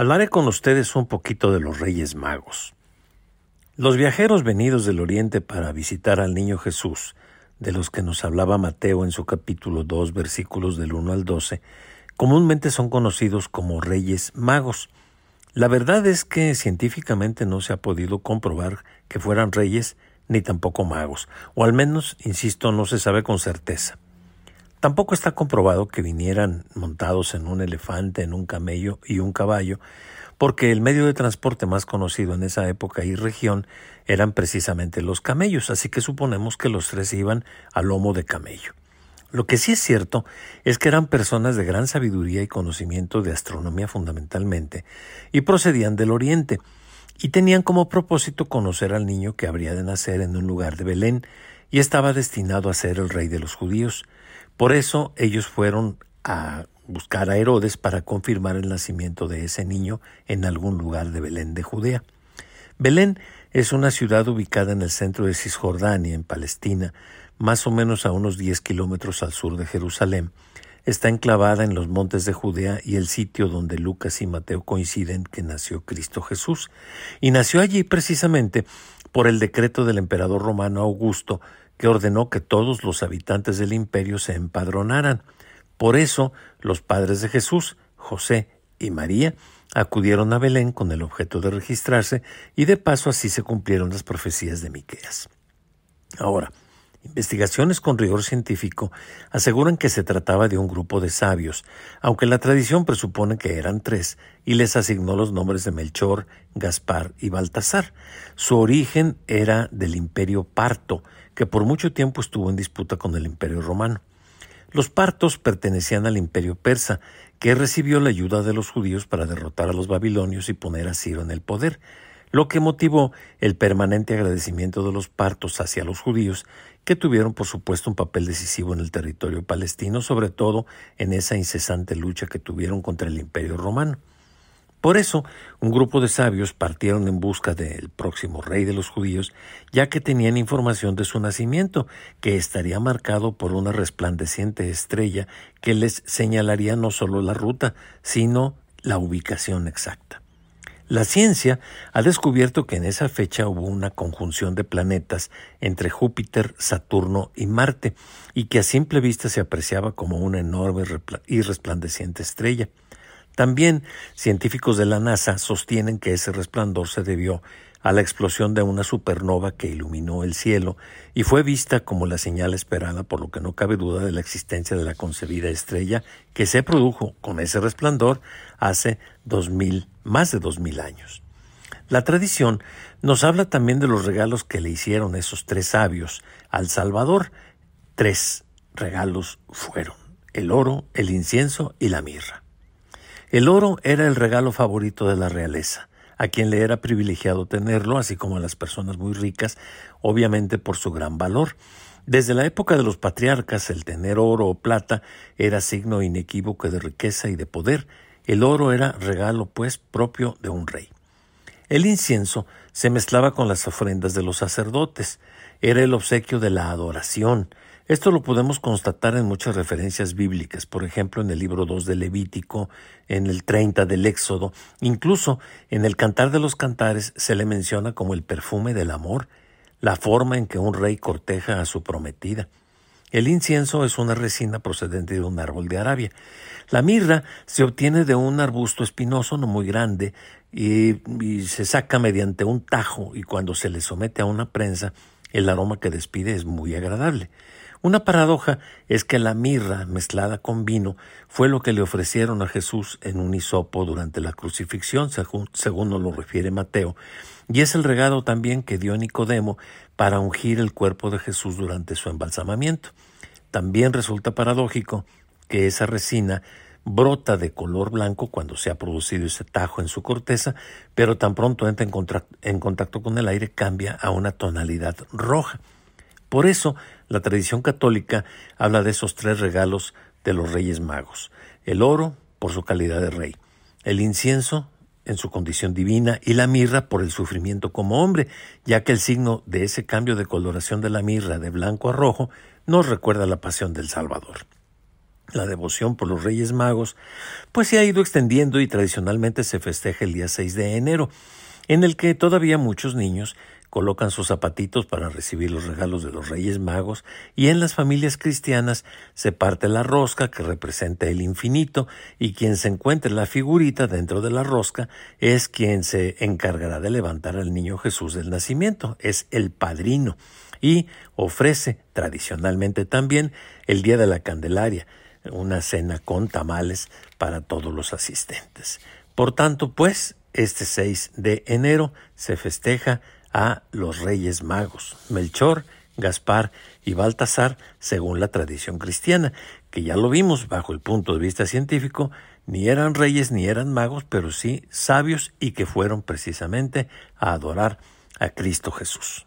Hablaré con ustedes un poquito de los Reyes Magos. Los viajeros venidos del Oriente para visitar al niño Jesús, de los que nos hablaba Mateo en su capítulo 2 versículos del 1 al 12, comúnmente son conocidos como Reyes Magos. La verdad es que científicamente no se ha podido comprobar que fueran reyes ni tampoco magos, o al menos, insisto, no se sabe con certeza. Tampoco está comprobado que vinieran montados en un elefante, en un camello y un caballo, porque el medio de transporte más conocido en esa época y región eran precisamente los camellos, así que suponemos que los tres iban a lomo de camello. Lo que sí es cierto es que eran personas de gran sabiduría y conocimiento de astronomía fundamentalmente, y procedían del Oriente, y tenían como propósito conocer al niño que habría de nacer en un lugar de Belén, y estaba destinado a ser el rey de los judíos. Por eso ellos fueron a buscar a Herodes para confirmar el nacimiento de ese niño en algún lugar de Belén de Judea. Belén es una ciudad ubicada en el centro de Cisjordania, en Palestina, más o menos a unos 10 kilómetros al sur de Jerusalén. Está enclavada en los montes de Judea y el sitio donde Lucas y Mateo coinciden que nació Cristo Jesús. Y nació allí precisamente por el decreto del emperador romano Augusto, que ordenó que todos los habitantes del imperio se empadronaran. Por eso los padres de Jesús, José y María, acudieron a Belén con el objeto de registrarse y de paso así se cumplieron las profecías de Miqueas. Ahora, investigaciones con rigor científico aseguran que se trataba de un grupo de sabios, aunque la tradición presupone que eran tres y les asignó los nombres de Melchor, Gaspar y Baltasar. Su origen era del imperio parto, que por mucho tiempo estuvo en disputa con el imperio romano. Los partos pertenecían al imperio persa, que recibió la ayuda de los judíos para derrotar a los babilonios y poner a Ciro en el poder, lo que motivó el permanente agradecimiento de los partos hacia los judíos, que tuvieron por supuesto un papel decisivo en el territorio palestino, sobre todo en esa incesante lucha que tuvieron contra el imperio romano. Por eso, un grupo de sabios partieron en busca del próximo rey de los judíos, ya que tenían información de su nacimiento, que estaría marcado por una resplandeciente estrella que les señalaría no solo la ruta, sino la ubicación exacta. La ciencia ha descubierto que en esa fecha hubo una conjunción de planetas entre Júpiter, Saturno y Marte, y que a simple vista se apreciaba como una enorme y resplandeciente estrella. También científicos de la NASA sostienen que ese resplandor se debió a la explosión de una supernova que iluminó el cielo y fue vista como la señal esperada, por lo que no cabe duda de la existencia de la concebida estrella que se produjo con ese resplandor hace dos mil, más de dos mil años. La tradición nos habla también de los regalos que le hicieron esos tres sabios al Salvador. Tres regalos fueron el oro, el incienso y la mirra. El oro era el regalo favorito de la realeza, a quien le era privilegiado tenerlo, así como a las personas muy ricas, obviamente por su gran valor. Desde la época de los patriarcas, el tener oro o plata era signo inequívoco de riqueza y de poder. El oro era regalo, pues, propio de un rey. El incienso se mezclaba con las ofrendas de los sacerdotes. Era el obsequio de la adoración, esto lo podemos constatar en muchas referencias bíblicas, por ejemplo en el libro 2 de Levítico, en el 30 del Éxodo, incluso en el Cantar de los Cantares se le menciona como el perfume del amor, la forma en que un rey corteja a su prometida. El incienso es una resina procedente de un árbol de Arabia. La mirra se obtiene de un arbusto espinoso no muy grande y, y, se saca mediante un tajo y cuando se le somete a una prensa el aroma que despide es muy agradable. Una paradoja es que la mirra mezclada con vino fue lo que le ofrecieron a Jesús en un hisopo durante la crucifixión, según, nos lo refiere Mateo, y es el regalo también que dio Nicodemo para ungir el cuerpo de Jesús durante su embalsamamiento. También resulta paradójico que esa resina brota de color blanco cuando se ha producido ese tajo en su corteza, pero tan pronto entra en contacto con el aire cambia a una tonalidad roja. Por eso, la tradición católica habla de esos tres regalos de los Reyes Magos. El oro, por su calidad de rey. El incienso, en su condición divina, y la mirra por el sufrimiento como hombre, ya que el signo de ese cambio de coloración de la mirra de blanco a rojo nos recuerda la pasión del Salvador. La devoción por los Reyes Magos pues se ha ido extendiendo y tradicionalmente se festeja el día 6 de enero, en el que todavía muchos niños colocan sus zapatitos para recibir los regalos de los Reyes Magos y en las familias cristianas se parte la rosca que representa el infinito y quien se encuentre la figurita dentro de la rosca es quien se encargará de levantar al niño Jesús del nacimiento, es el padrino y ofrece tradicionalmente también el día de la Candelaria, una cena con tamales para todos los asistentes. Por tanto, pues, este 6 de enero se festeja a los Reyes Magos, Melchor, Gaspar y Baltasar, según la tradición cristiana, que ya lo vimos bajo el punto de vista científico, ni eran reyes ni eran magos, pero sí sabios y que fueron precisamente a adorar a Cristo Jesús.